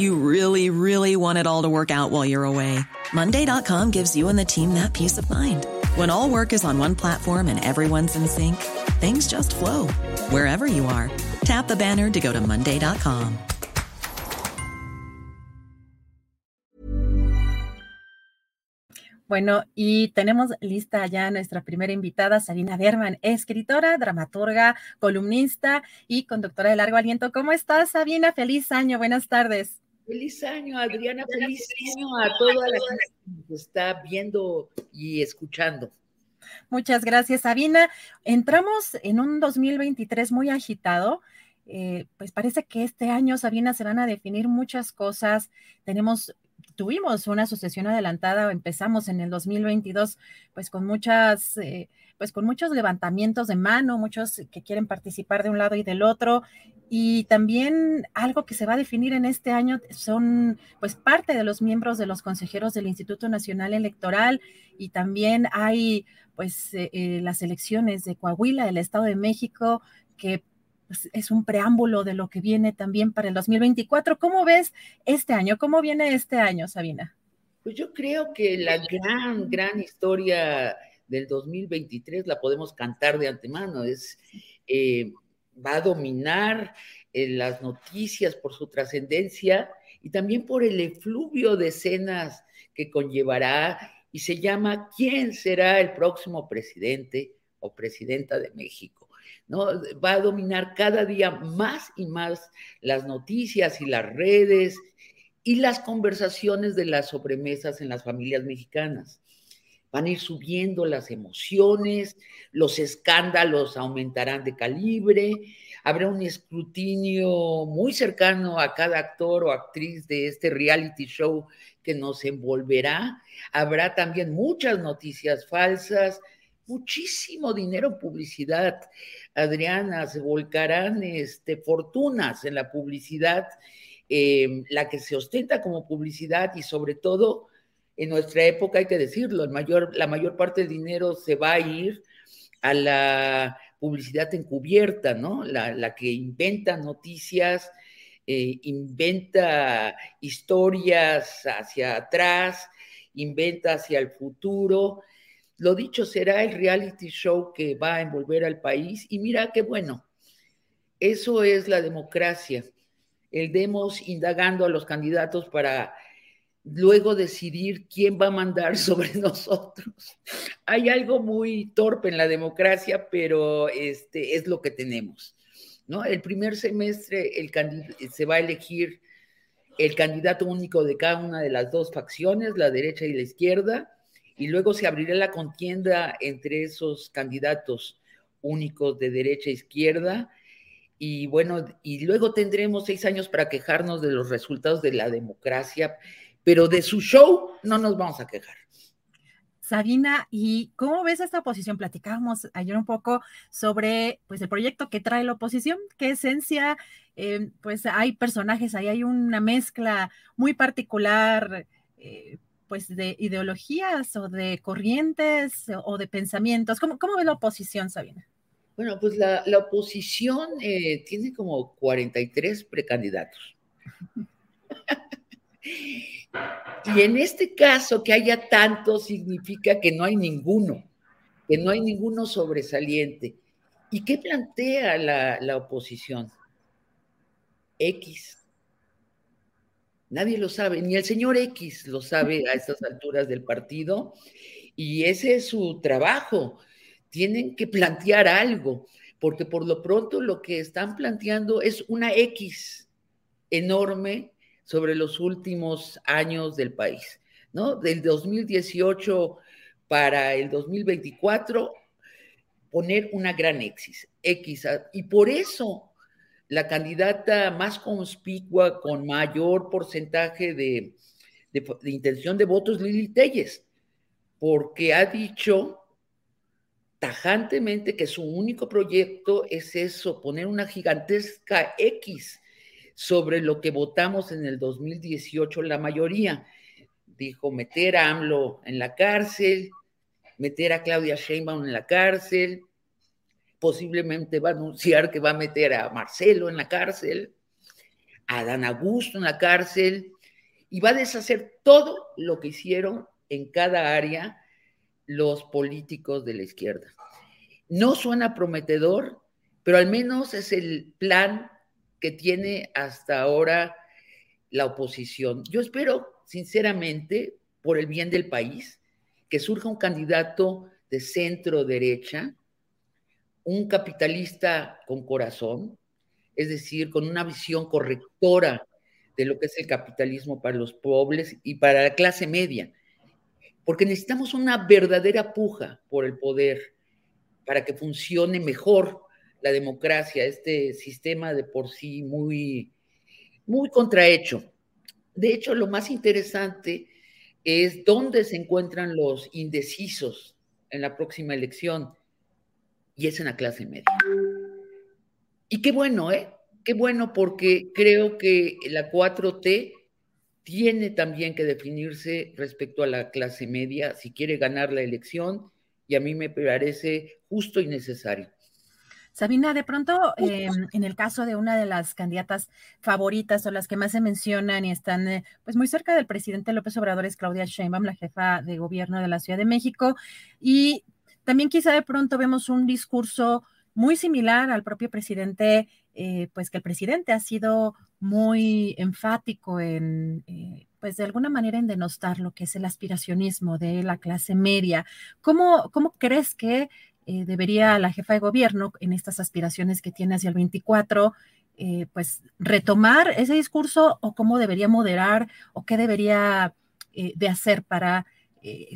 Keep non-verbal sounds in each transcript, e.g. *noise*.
You really, really want it all to work out while you're away. Monday.com gives you and the team that peace of mind. When all work is on one platform and everyone's in sync, things just flow wherever you are. Tap the banner to go to Monday.com. Bueno, y tenemos lista ya nuestra primera invitada, Sabina Berman, escritora, dramaturga, columnista y conductora de largo aliento. ¿Cómo estás, Sabina? Feliz año, buenas tardes. Feliz año, Adriana, feliz año a toda la gente que nos está viendo y escuchando. Muchas gracias, Sabina. Entramos en un 2023 muy agitado. Eh, pues parece que este año, Sabina, se van a definir muchas cosas. Tenemos tuvimos una sucesión adelantada, empezamos en el 2022, pues con muchas, eh, pues con muchos levantamientos de mano, muchos que quieren participar de un lado y del otro, y también algo que se va a definir en este año son, pues, parte de los miembros de los consejeros del Instituto Nacional Electoral, y también hay, pues, eh, eh, las elecciones de Coahuila, del Estado de México, que pues, es un preámbulo de lo que viene también para el 2024. ¿Cómo ves este año? ¿Cómo viene este año, Sabina? Pues yo creo que la gran, gran historia del 2023 la podemos cantar de antemano. Es, eh, va a dominar eh, las noticias por su trascendencia y también por el efluvio de escenas que conllevará y se llama ¿Quién será el próximo presidente o presidenta de México? ¿No? Va a dominar cada día más y más las noticias y las redes y las conversaciones de las sobremesas en las familias mexicanas. Van a ir subiendo las emociones, los escándalos aumentarán de calibre, habrá un escrutinio muy cercano a cada actor o actriz de este reality show que nos envolverá. Habrá también muchas noticias falsas, muchísimo dinero en publicidad. Adriana, se volcarán este, fortunas en la publicidad, em, la que se ostenta como publicidad y sobre todo en nuestra época, hay que decirlo, el mayor, la mayor parte del dinero se va a ir a la publicidad encubierta, ¿no? La, que inventa noticias, eh, inventa historias hacia atrás, inventa hacia el futuro lo dicho será el reality show que va a envolver al país y mira qué bueno. Eso es la democracia. El demos indagando a los candidatos para luego decidir quién va a mandar *laughs* sobre nosotros. Hay algo muy torpe en la democracia, pero este es lo que tenemos. ¿no? El primer semestre el se va a elegir el candidato único de cada una de las dos facciones, la derecha y la izquierda y luego se abrirá la contienda entre esos candidatos únicos de derecha e izquierda. Y bueno, y luego tendremos seis años para quejarnos de los resultados de la democracia, pero de su show no nos vamos a quejar. Sabina, ¿y cómo ves esta oposición? Platicábamos ayer un poco sobre pues, el proyecto que trae la oposición, qué esencia, eh, pues hay personajes, ahí hay una mezcla muy particular, eh, pues de ideologías o de corrientes o de pensamientos. ¿Cómo, cómo ve la oposición, Sabina? Bueno, pues la, oposición eh, tiene como 43 precandidatos. *laughs* y en este caso, que haya tanto significa que no hay ninguno, que no hay ninguno sobresaliente. ¿Y qué plantea la, la oposición? X Nadie lo sabe, ni el señor X lo sabe a estas alturas del partido. Y ese es su trabajo. Tienen que plantear algo, porque por lo pronto lo que están planteando es una X enorme sobre los últimos años del país, ¿no? Del 2018 para el 2024, poner una gran X. X y por eso la candidata más conspicua, con mayor porcentaje de, de, intención de votos, Lili Telles, porque ha dicho tajantemente que su único proyecto es eso, poner una gigantesca X sobre lo que votamos en el 2018 la mayoría. Dijo meter a AMLO en la cárcel, meter a Claudia Sheinbaum en la cárcel, posiblemente va a anunciar que va a meter a Marcelo en la cárcel, a Dan Augusto en la cárcel, y va a deshacer todo lo que hicieron en cada área los políticos de la izquierda. No suena prometedor, pero al menos es el plan que tiene hasta ahora la oposición. Yo espero, sinceramente, por el bien del país, que surja un candidato de centro derecha, un capitalista con corazón, es decir, con una visión correctora de lo que es el capitalismo para los pobres y para la clase media, porque necesitamos una verdadera puja por el poder para que funcione mejor la democracia, este sistema de por sí muy, muy contrahecho. De hecho, lo más interesante es dónde se encuentran los indecisos en la próxima elección, y es en la clase media. Y qué bueno, ¿eh? Qué bueno porque creo que la 4T tiene también que definirse respecto a la clase media si quiere ganar la elección y a mí me parece justo y necesario. Sabina, de pronto, em, en el caso de una de las candidatas favoritas o las que más se mencionan y están eh, pues muy cerca del presidente López Obrador es Claudia Sheinbaum, la jefa de gobierno de la Ciudad de México. Y también quizá de pronto vemos un discurso muy similar al propio presidente, eh, pues que el presidente ha sido muy enfático en, eh, pues de alguna manera en denostar lo que es el aspiracionismo de la clase media. ¿Cómo, cómo crees que eh, debería la jefa de gobierno en estas aspiraciones que tiene hacia el 24, eh, pues retomar ese discurso o cómo debería moderar o qué debería de hacer para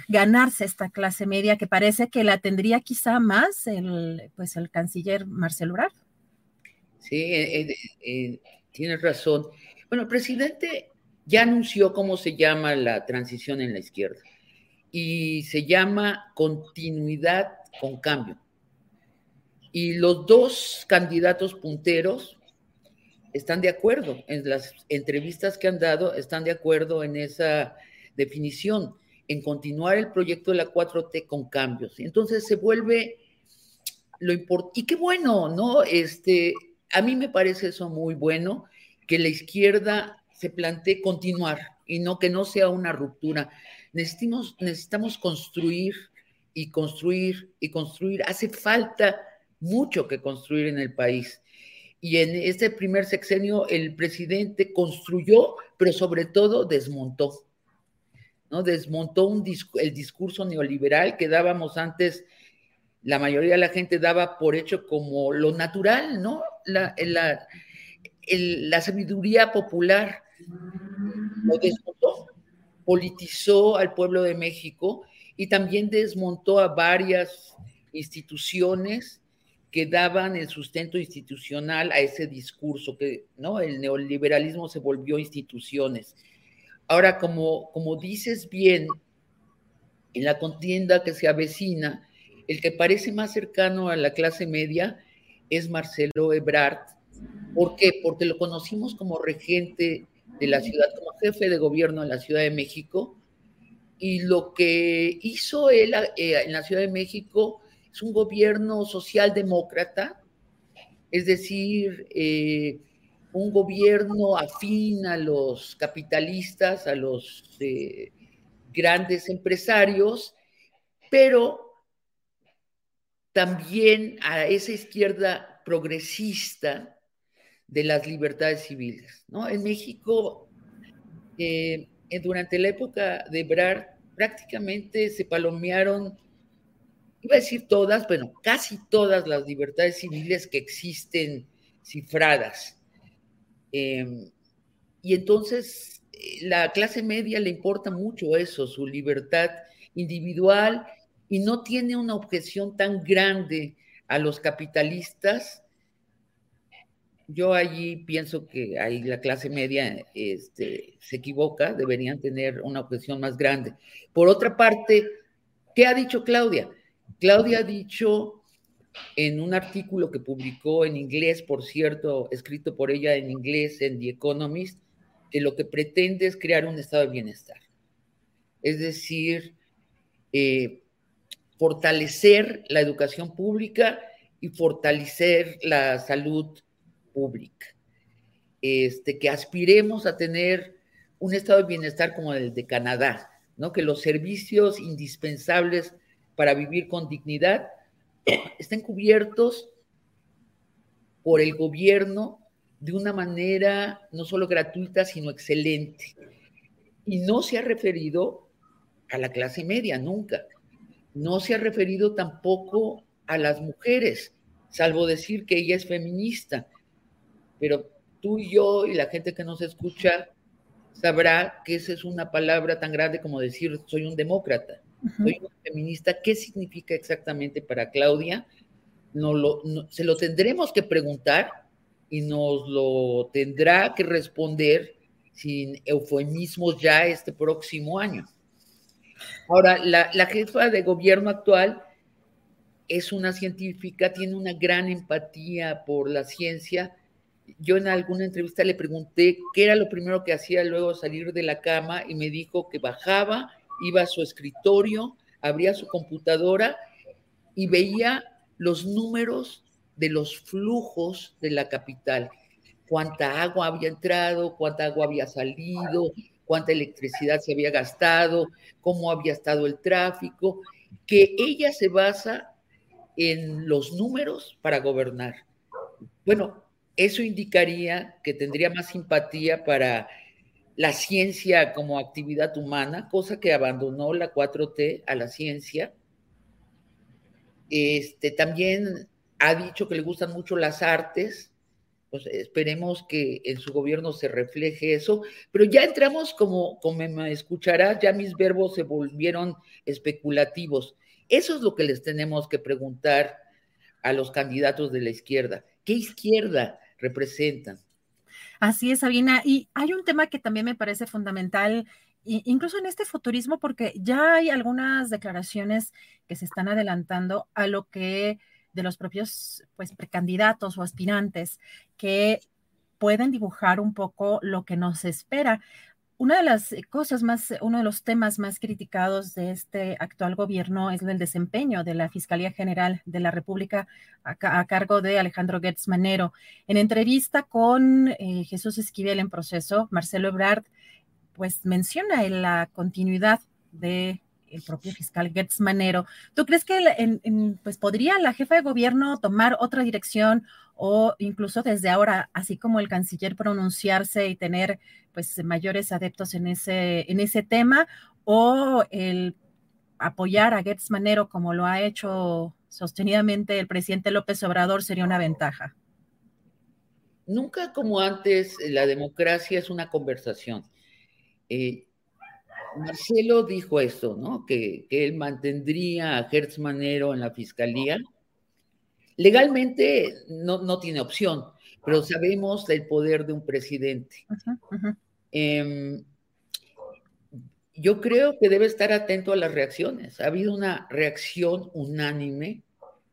ganarse esta clase media que parece que la tendría quizá más el, pues el canciller Marcelo Ebrard. Sí, tienes razón. Bueno, el presidente ya anunció cómo se llama la transición en la izquierda y se llama continuidad con cambio. Y los dos candidatos punteros están de acuerdo, en las entrevistas que han dado, están de acuerdo en esa definición, en continuar el proyecto de la 4T con cambios. Entonces se vuelve lo importante, y qué bueno, ¿no? Este, a mí me parece eso muy bueno, que la izquierda se plantee continuar y no que no sea una ruptura. Necesitamos, necesitamos construir y construir y construir. Hace falta mucho que construir en el país. Y en este primer sexenio el presidente construyó, pero sobre todo desmontó. ¿No? Desmontó un el discurso neoliberal que dábamos antes, la mayoría de la gente daba por hecho como lo natural, ¿no? La, sabiduría popular lo desmontó, politizó al pueblo de México y también desmontó a varias instituciones que daban el sustento institucional a ese discurso, que ¿no? el neoliberalismo se volvió instituciones. Ahora, como, como dices bien, en la contienda que se avecina, el que parece más cercano a la clase media es Marcelo Ebrard. ¿Por qué? Porque lo conocimos como regente de la ciudad, como jefe de gobierno de la Ciudad de México, y lo que hizo él eh, en la Ciudad de México es un gobierno socialdemócrata, es decir, eh, un gobierno afín a los capitalistas, a los eh, grandes empresarios, pero también a esa izquierda progresista de las libertades civiles. ¿no? En México, durante la época de Ebrard prácticamente se palomearon, iba a decir todas, bueno, casi todas las libertades civiles que existen cifradas. Em, y entonces eh, la clase media le importa mucho eso, su libertad individual, y no tiene una objeción tan grande a los capitalistas. Yo allí pienso que ahí la clase media este, se equivoca, deberían tener una objeción más grande. Por otra parte, ¿qué ha dicho Claudia? Claudia ha dicho en un artículo que publicó en inglés, por cierto, escrito por ella en inglés en The Economist, que lo que pretende es crear un estado de bienestar. Es decir, eh, fortalecer la educación pública y fortalecer la salud pública. Este, que aspiremos a tener un estado de bienestar como el de Canadá, ¿no? Que los servicios indispensables para vivir con dignidad estén cubiertos por el gobierno de una manera no solo gratuita, sino excelente. Y no se ha referido a la clase media, nunca. No se ha referido tampoco a las mujeres, salvo decir que ella es feminista. Pero tú y yo y la gente que nos escucha sabrá que esa es una palabra tan grande como decir soy un demócrata, soy feminista. ¿Qué significa exactamente para Claudia? No lo, se lo tendremos que preguntar y nos lo tendrá que responder sin eufemismos ya este próximo año. Ahora, la, jefa de gobierno actual es una científica, tiene una gran empatía por la ciencia. Yo en alguna entrevista le pregunté qué era lo primero que hacía luego salir de la cama y me dijo que bajaba, iba a su escritorio, abría su computadora y veía los números de los flujos de la capital. Cuánta agua había entrado, cuánta agua había salido, cuánta electricidad se había gastado, cómo había estado el tráfico, que ella se basa en los números para gobernar. Bueno, eso indicaría que tendría más simpatía para la ciencia como actividad humana, cosa que abandonó la 4T a la ciencia. Este, también ha dicho que le gustan mucho las artes, pues esperemos que en su gobierno se refleje eso, pero ya entramos como, como me escucharás, ya mis verbos se volvieron especulativos. Eso es lo que les tenemos que preguntar a los candidatos de la izquierda. ¿Qué izquierda representan? Así es, Sabina. Y hay un tema que también me parece fundamental, incluso en este futurismo, porque ya hay algunas declaraciones que se están adelantando a lo que de los propios pues, precandidatos o aspirantes que pueden dibujar un poco lo que nos espera. Una de las cosas más, uno de los temas más criticados de este actual gobierno es el desempeño de la Fiscalía General de la República a, cargo de Alejandro Gertz Manero. En entrevista con eh, Jesús Esquivel en proceso, Marcelo Ebrard pues menciona en la continuidad de el propio fiscal Gertz Manero. ¿Tú crees que pues podría la jefa de gobierno tomar otra dirección o incluso desde ahora, así como el canciller pronunciarse y tener pues mayores adeptos en ese, en ese tema o el apoyar a Gertz Manero como lo ha hecho sostenidamente el presidente López Obrador sería una ventaja? Nunca como antes, la democracia es una conversación. Eh, Marcelo dijo esto, ¿no? Que, él mantendría a Hertz Manero en la fiscalía. Legalmente no, tiene opción, pero sabemos el poder de un presidente. Em, yo creo que debe estar atento a las reacciones. Ha habido una reacción unánime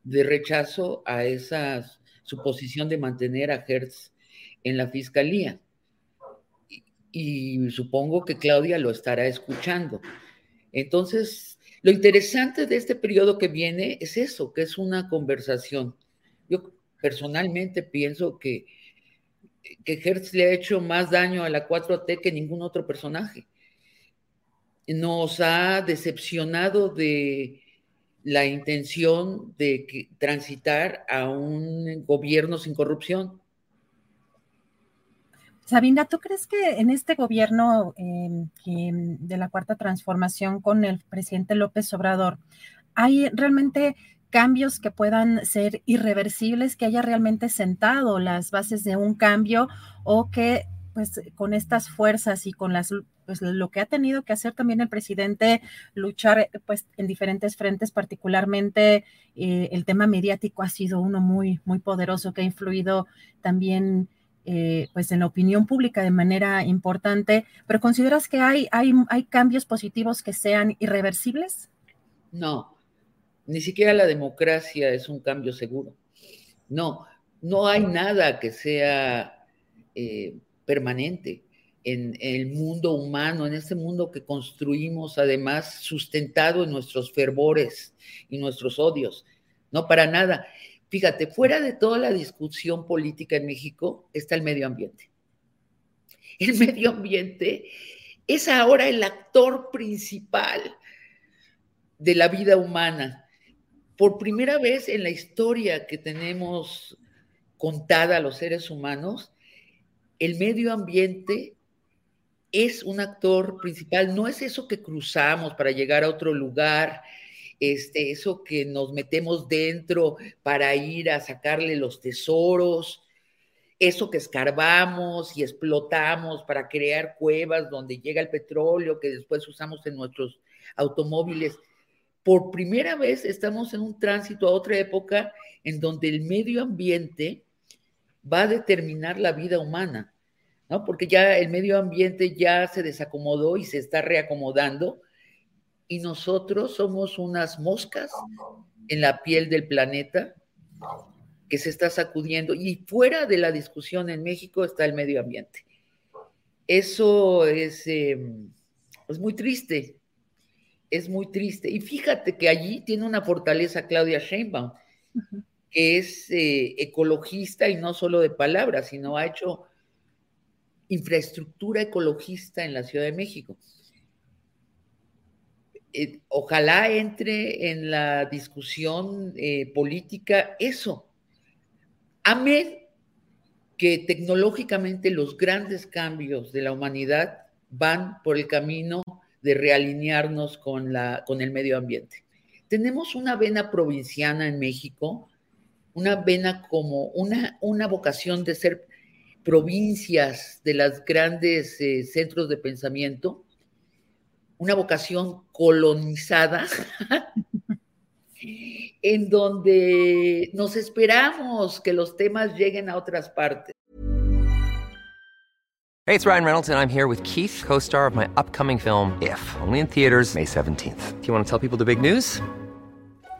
de rechazo a esa suposición de mantener a Hertz en la fiscalía y supongo que Claudia lo estará escuchando. Entonces, lo interesante de este periodo que viene es eso, que es una conversación. Yo personalmente pienso que, que Hertz le ha hecho más daño a la 4T que ningún otro personaje. Nos ha decepcionado de la intención de transitar a un gobierno sin corrupción Sabina, ¿tú crees que en este gobierno em, de la Cuarta Transformación con el presidente López Obrador hay realmente cambios que puedan ser irreversibles, que haya realmente sentado las bases de un cambio o que pues con estas fuerzas y con las pues lo que ha tenido que hacer también el presidente luchar pues en diferentes frentes particularmente eh, el tema mediático ha sido uno muy muy poderoso que ha influido también eh, pues en la opinión pública de manera importante pero consideras que hay hay hay cambios positivos que sean irreversibles no ni siquiera la democracia es un cambio seguro. No, no hay nada que sea eh, permanente en, el mundo humano, en este mundo que construimos, además, sustentado en nuestros fervores y nuestros odios. No, para nada. Fíjate, fuera de toda la discusión política en México está el medio ambiente. *laughs* El medio ambiente es ahora el actor principal de la vida humana por primera vez en la historia que tenemos contada a los seres humanos, el medio ambiente es un actor principal, no es eso que cruzamos para llegar a otro lugar, este, eso que nos metemos dentro para ir a sacarle los tesoros, eso que escarbamos y explotamos para crear cuevas donde llega el petróleo que después usamos en nuestros automóviles por primera vez estamos en un tránsito a otra época en donde el medio ambiente va a determinar la vida humana, ¿no? Porque ya el medio ambiente ya se desacomodó y se está reacomodando y nosotros somos unas moscas en la piel del planeta que se está sacudiendo y fuera de la discusión en México está el medio ambiente. Eso es, em, es muy triste, es muy triste. Y fíjate que allí tiene una fortaleza Claudia Sheinbaum, que es eh, ecologista y no solo de palabras, sino ha hecho infraestructura ecologista en la Ciudad de México. Eh, ojalá entre en la discusión eh, política eso. Amén que tecnológicamente los grandes cambios de la humanidad van por el camino de realinearnos con, la, con el medio ambiente. Tenemos una vena provinciana en México, una vena como una, una vocación de ser provincias de los grandes eh, centros de pensamiento, una vocación colonizada, en donde nos esperamos que los temas lleguen a otras partes. Hey, it's Ryan Reynolds, and I'm here with Keith, co star of my upcoming film, If, only in theaters, May 17th. Do you want to tell people the big news?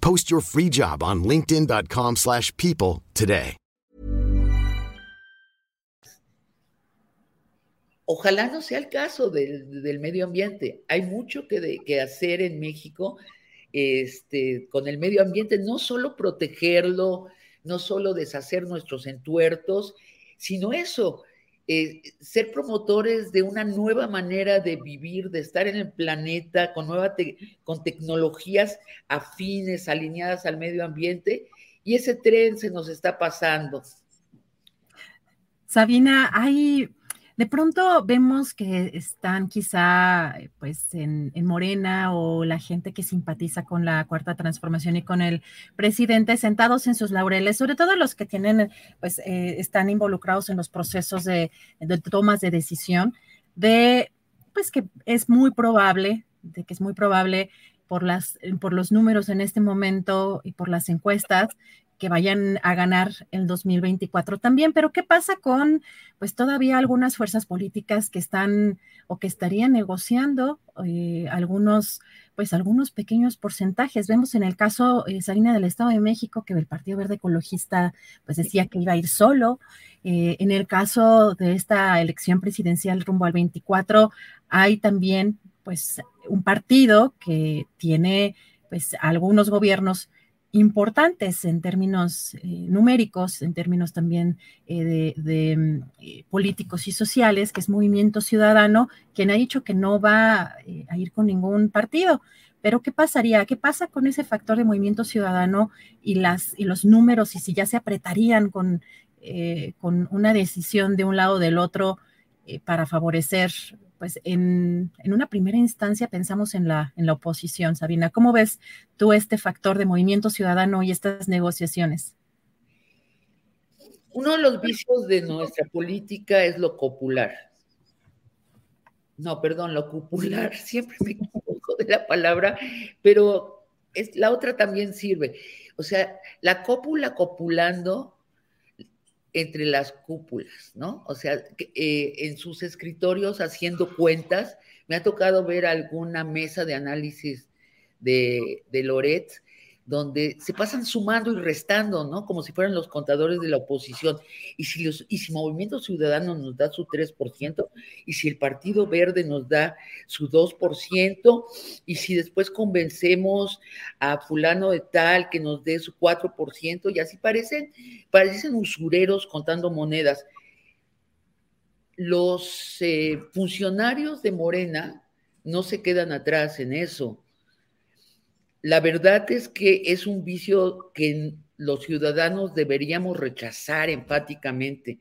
Post your free job on linkedin.com/people today. Ojalá no sea el caso del, del medio ambiente. Hay mucho que, que hacer en México este, con el medio ambiente, no solo protegerlo, no solo deshacer nuestros entuertos, sino eso, eh, ser promotores de una nueva manera de vivir, de estar en el planeta con, nueva con tecnologías afines, alineadas al medio ambiente, y ese tren se nos está pasando. Sabina, hay de pronto vemos que están quizá eh, pues en, Morena o la gente que simpatiza con la cuarta transformación y con el presidente sentados en sus laureles, sobre todo los que tienen, pues eh, están involucrados en los procesos de, de tomas de decisión, de pues que es muy probable, de que es muy probable por, las, por los números en este momento y por las encuestas, que vayan a ganar el 2024 también. Pero ¿qué pasa con, pues todavía algunas fuerzas políticas que están o que estarían negociando eh, algunos, pues algunos pequeños porcentajes? Vemos en el caso eh, Salina del Estado de México que el Partido Verde Ecologista pues decía que iba a ir solo. Eh, en el caso de esta elección presidencial rumbo al 24, hay también pues un partido que tiene pues algunos gobiernos importantes en términos eh, numéricos, en términos también eh, de, eh, políticos y sociales, que es Movimiento Ciudadano, quien ha dicho que no va a ir con ningún partido. Pero ¿qué pasaría? ¿Qué pasa con ese factor de movimiento ciudadano y, las, y los números y si ya se apretarían con, con una decisión de un lado o del otro para favorecer pues en, una primera instancia pensamos en la, en la oposición. Sabina, ¿cómo ves tú este factor de movimiento ciudadano y estas negociaciones? Uno de los vicios de nuestra política es lo popular. No, perdón, lo popular, *laughs* siempre me equivoco de la palabra, pero es, la otra también sirve. O sea, la cópula copulando entre las cúpulas, ¿no? O sea, eh, en sus escritorios haciendo cuentas, me ha tocado ver alguna mesa de análisis de, de donde se pasan sumando y restando, ¿no? Como si fueran los contadores de la oposición. Y si, los, y si Movimiento Ciudadano nos da su 3%, y si el Partido Verde nos da su 2%, y si después convencemos a fulano de tal que nos dé su 4%, y así parecen, parecen usureros contando monedas. Los eh, funcionarios de Morena no se quedan atrás en eso la verdad es que es un vicio que los ciudadanos deberíamos rechazar enfáticamente.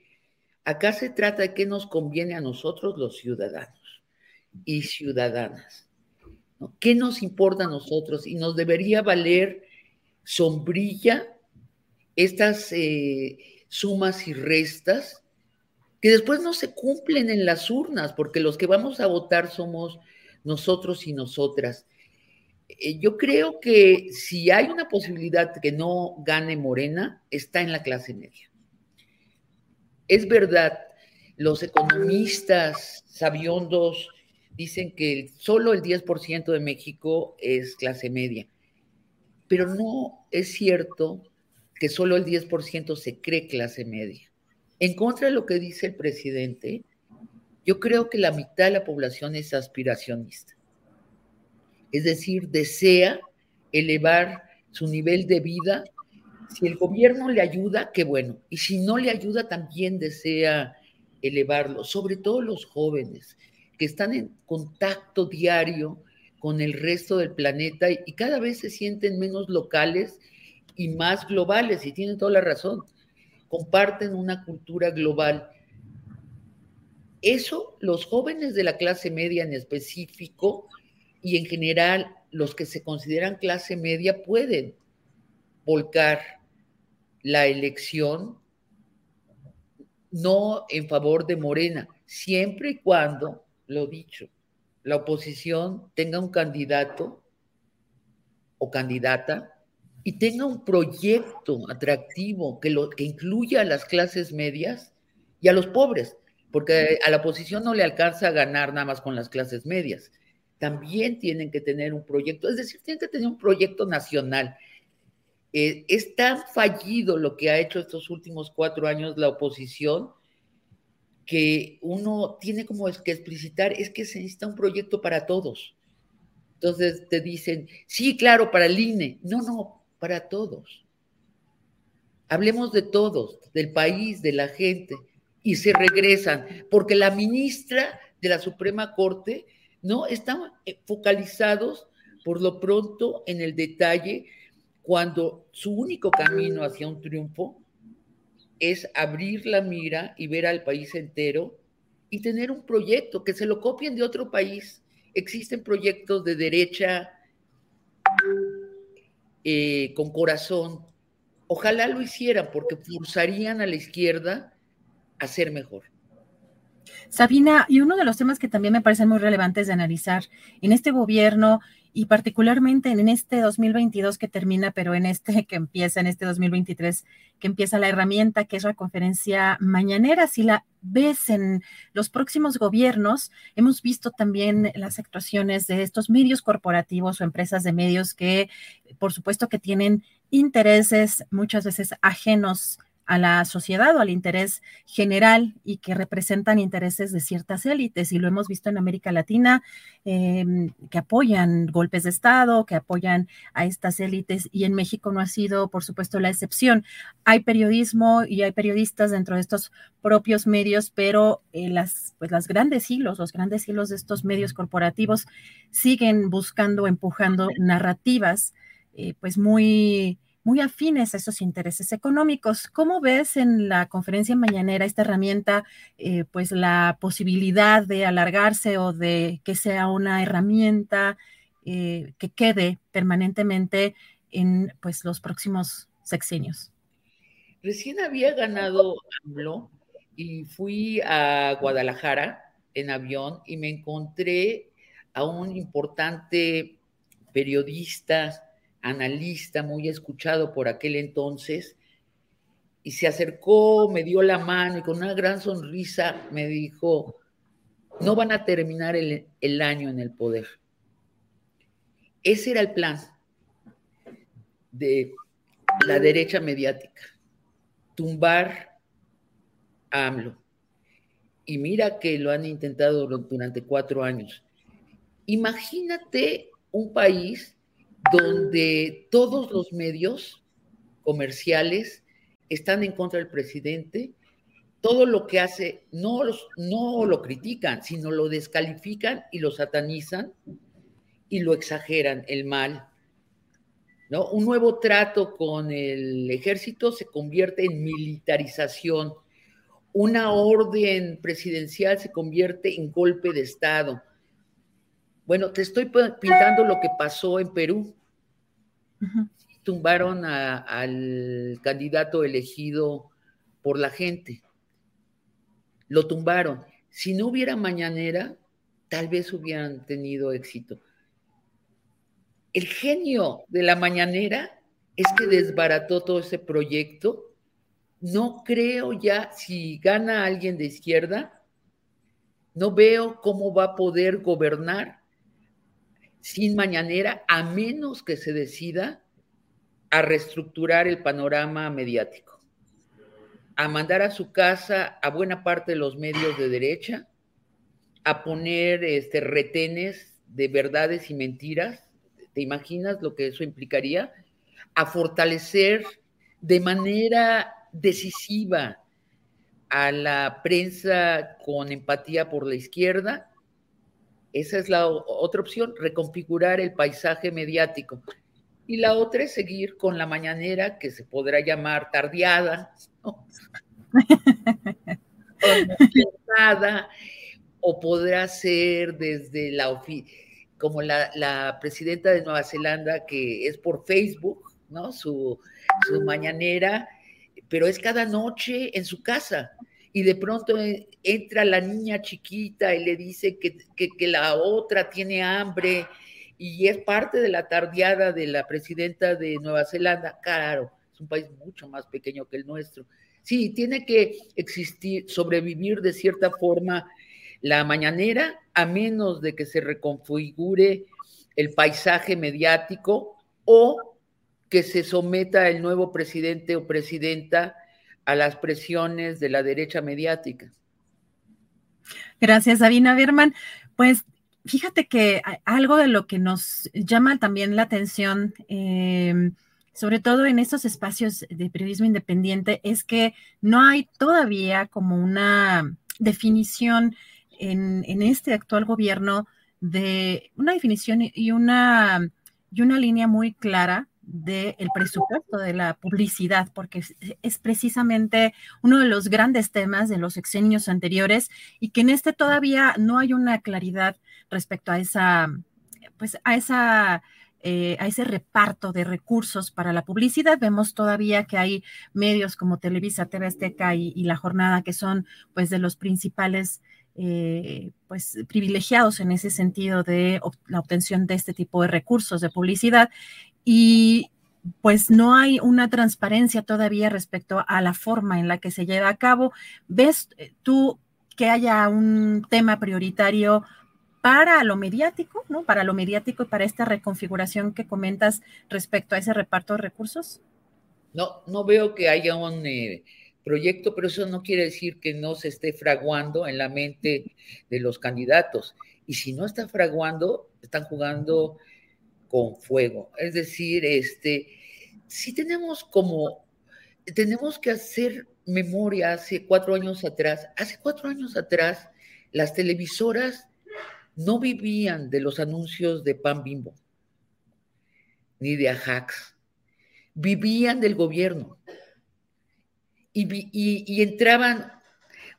Acá se trata de qué nos conviene a nosotros los ciudadanos y ciudadanas. ¿Qué nos importa a nosotros? Y nos debería valer sombrilla estas eh, sumas y restas que después no se cumplen en las urnas, porque los que vamos a votar somos nosotros y nosotras. Eh, yo creo que si hay una posibilidad que no gane Morena, está en la clase media. Es verdad, los economistas sabiondos dicen que solo el 10% de México es clase media, pero no es cierto que solo el 10% se cree clase media. En contra de lo que dice el presidente, yo creo que la mitad de la población es aspiracionista es decir, desea elevar su nivel de vida. Si el gobierno le ayuda, qué bueno. Y si no le ayuda, también desea elevarlo, sobre todo los jóvenes que están en contacto diario con el resto del planeta y cada vez se sienten menos locales y más globales, y tienen toda la razón. Comparten una cultura global. Eso los jóvenes de la clase media en específico y en general los que se consideran clase media pueden volcar la elección no en favor de Morena, siempre y cuando, lo dicho, la oposición tenga un candidato o candidata y tenga un proyecto atractivo que, lo, que incluya a las clases medias y a los pobres, porque a la oposición no le alcanza a ganar nada más con las clases medias también tienen que tener un proyecto, es decir, tienen que tener un proyecto nacional. Eh, es tan fallido lo que ha hecho estos últimos cuatro años la oposición que uno tiene como que explicitar, es que se necesita un proyecto para todos. Entonces te dicen, sí, claro, para el INE. No, no, para todos. Hablemos de todos, del país, de la gente, y se regresan, porque la ministra de la Suprema Corte ¿no? Están eh, focalizados por lo pronto en el detalle cuando su único camino hacia un triunfo es abrir la mira y ver al país entero y tener un proyecto, que se lo copien de otro país. Existen proyectos de derecha eh, con corazón. Ojalá lo hicieran porque forzarían a la izquierda a ser mejor. Sabina, y uno de los temas que también me parecen muy relevantes de analizar en este gobierno y particularmente en este 2022 que termina, pero en este *laughs* que empieza, en este 2023 que empieza la herramienta que es la conferencia mañanera. Si la ves en los próximos gobiernos, hemos visto también las actuaciones de estos medios corporativos o empresas de medios que, por supuesto, que tienen intereses muchas veces ajenos a la sociedad o al interés general y que representan intereses de ciertas élites. Y lo hemos visto en América Latina, em, que apoyan golpes de Estado, que apoyan a estas élites. Y en México no ha sido, por supuesto, la excepción. Hay periodismo y hay periodistas dentro de estos propios medios, pero eh, las, pues las grandes hilos, los grandes hilos de estos medios corporativos siguen buscando, empujando narrativas, eh, pues muy muy afines a esos intereses económicos. ¿Cómo ves en la conferencia mañanera esta herramienta, eh, pues la posibilidad de alargarse o de que sea una herramienta eh, que quede permanentemente en pues los próximos sexenios? Recién había ganado AMLO y fui a Guadalajara en avión y me encontré a un importante periodista analista muy escuchado por aquel entonces, y se acercó, me dio la mano y con una gran sonrisa me dijo, no van a terminar el, año en el poder. Ese era el plan de la derecha mediática, tumbar a AMLO. Y mira que lo han intentado durante cuatro años. Imagínate un país donde todos los medios comerciales están en contra del presidente, todo lo que hace no, no lo critican, sino lo descalifican y lo satanizan y lo exageran, el mal. Un nuevo trato con el ejército se convierte en militarización. Una orden presidencial se convierte en golpe de Estado. Bueno, te estoy pintando lo que pasó en Perú. Tumbaron al candidato elegido por la gente. Lo tumbaron. Si no hubiera mañanera, tal vez hubieran tenido éxito. El genio de la mañanera es que desbarató todo ese proyecto. No creo ya, si gana alguien de izquierda, no veo cómo va a poder gobernar sin mañanera, a menos que se decida a reestructurar el panorama mediático, a mandar a su casa a buena parte de los medios de derecha, a poner este, retenes de verdades y mentiras. ¿Te imaginas lo que eso implicaría? A fortalecer de manera decisiva a la prensa con empatía por la izquierda esa es la otra opción, reconfigurar el paisaje mediático. Y la otra es seguir con la mañanera, que se podrá llamar tardeada, *laughs* o podrá ser desde la como la, la, presidenta de Nueva Zelanda, que es por Facebook, ¿no? Su, su mañanera, pero es cada noche en su casa y de pronto eh, entra la niña chiquita y le dice que, la otra tiene hambre y es parte de la tardeada de la presidenta de Nueva Zelanda. Claro, es un país mucho más pequeño que el nuestro. Sí, tiene que existir, sobrevivir de cierta forma la mañanera, a menos de que se reconfigure el paisaje mediático o que se someta el nuevo presidente o presidenta a las presiones de la derecha mediática. Gracias, Sabina Berman. Pues fíjate que algo de lo que nos llama también la atención, em, sobre todo en estos espacios de periodismo independiente, es que no hay todavía como una definición en, en este actual gobierno de una definición y una, y una línea muy clara del presupuesto de la publicidad, porque es, precisamente uno de los grandes temas de los sexenios anteriores y que en este todavía no hay una claridad respecto a esa, pues a esa eh, a ese reparto de recursos para la publicidad. Vemos todavía que hay medios como Televisa, TV Azteca y, La Jornada que son pues de los principales eh, pues privilegiados en ese sentido de la obtención de este tipo de recursos de publicidad y pues no hay una transparencia todavía respecto a la forma en la que se lleva a cabo. ¿Ves eh, tú que haya un tema prioritario para lo mediático, ¿no? Para lo mediático y para esta reconfiguración que comentas respecto a ese reparto de recursos? No, no veo que haya un eh, proyecto, pero eso no quiere decir que no se esté fraguando en la mente de los candidatos. Y si no está fraguando, están jugando con fuego. Es decir, este, si tenemos como, tenemos que hacer memoria hace cuatro años atrás. Hace cuatro años atrás, las televisoras no vivían de los anuncios de Pan Bimbo, ni de Ajax. Vivían del gobierno y, entraban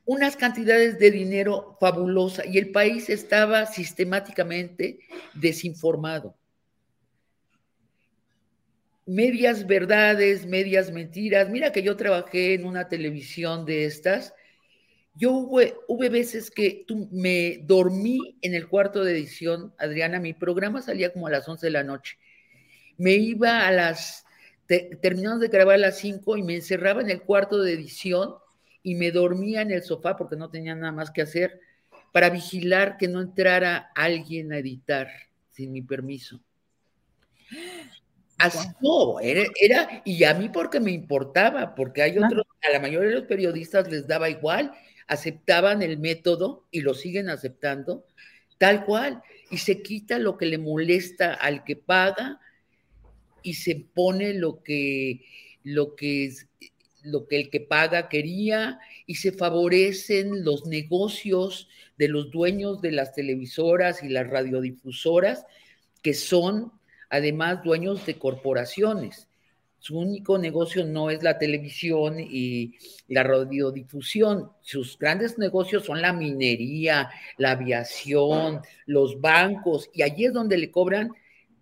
unas cantidades de dinero fabulosa y el país estaba sistemáticamente desinformado. Medias verdades, medias mentiras. Mira que yo trabajé en una televisión de estas. Yo hubo, veces que me dormí en el cuarto de edición, Adriana, mi programa salía como a las 11 de la noche. Me iba a las terminamos de grabar a las 5 y me encerraba en el cuarto de edición y me dormía en el sofá porque no tenía nada más que hacer para vigilar que no entrara alguien a editar sin mi permiso. Así no, era, y a mí porque me importaba, porque hay otros, a la mayoría de los periodistas les daba igual, aceptaban el método y lo siguen aceptando, tal cual, y se quita lo que le molesta al que paga y se pone lo que, lo que, lo que el que paga quería y se favorecen los negocios de los dueños de las televisoras y las radiodifusoras, que son además dueños de corporaciones. Su único negocio no es la televisión y la radiodifusión. Sus grandes negocios son la minería, la aviación, los bancos, y allí es donde le cobran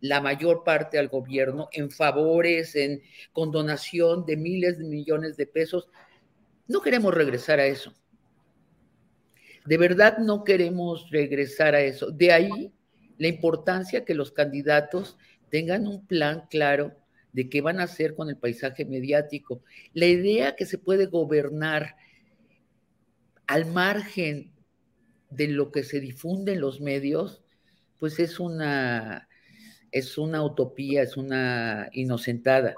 la mayor parte al gobierno en favores, en condonación de miles de millones de pesos. No queremos regresar a eso. De verdad no queremos regresar a eso. De ahí la importancia que los candidatos tengan un plan claro de qué van a hacer con el paisaje mediático. La idea que se puede gobernar al margen de lo que se difunde en los medios, pues es una es una utopía, es una inocentada.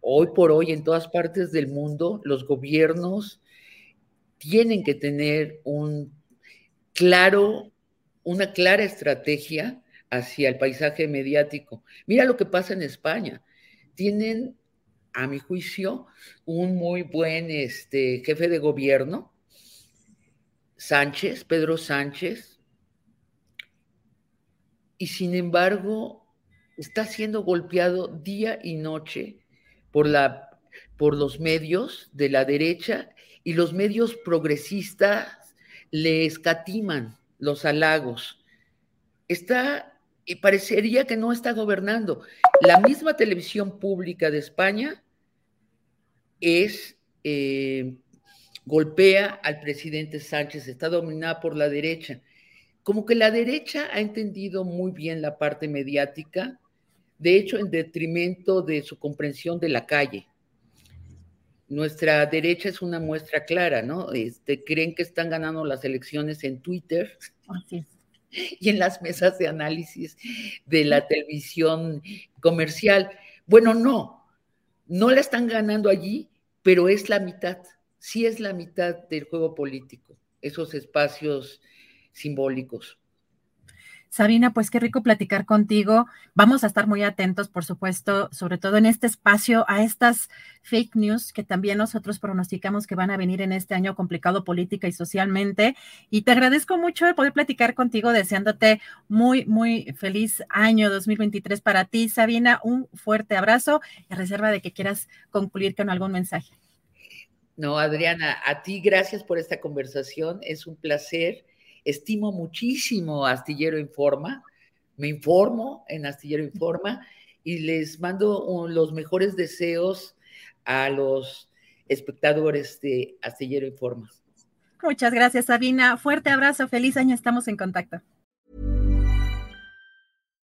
Hoy por hoy, en todas partes del mundo, los gobiernos tienen que tener un claro, una clara estrategia hacia el paisaje mediático. Mira lo que pasa en España. Tienen, a mi juicio, un muy buen este, jefe de gobierno, Sánchez, Pedro Sánchez, y sin embargo está siendo golpeado día y noche por, la, por los medios de la derecha y los medios progresistas le escatiman los halagos. Está, y parecería que no está gobernando. La misma televisión pública de España es, eh, golpea al presidente Sánchez, está dominada por la derecha. Como que la derecha ha entendido muy bien la parte mediática de hecho en detrimento de su comprensión de la calle. Nuestra derecha es una muestra clara, ¿no? Este, creen que están ganando las elecciones en Twitter *laughs* y en las mesas de análisis de la televisión comercial. Bueno, no, no la están ganando allí, pero es la mitad, sí es la mitad del juego político, esos espacios simbólicos. Sabina, pues qué rico platicar contigo. Vamos a estar muy atentos, por supuesto, sobre todo en este espacio, a estas fake news que también nosotros pronosticamos que van a venir en este año complicado política y socialmente. Y te agradezco mucho de poder platicar contigo, deseándote muy, muy feliz año 2023 para ti, Sabina. Un fuerte abrazo y reserva de que quieras concluir con algún mensaje. No, Adriana, a ti gracias por esta conversación. Es un placer estimo muchísimo Astillero Informa, me informo en Astillero Informa y les mando los mejores deseos a los espectadores de Astillero Informa. Muchas gracias, Sabina. Fuerte abrazo, feliz año, estamos en contacto.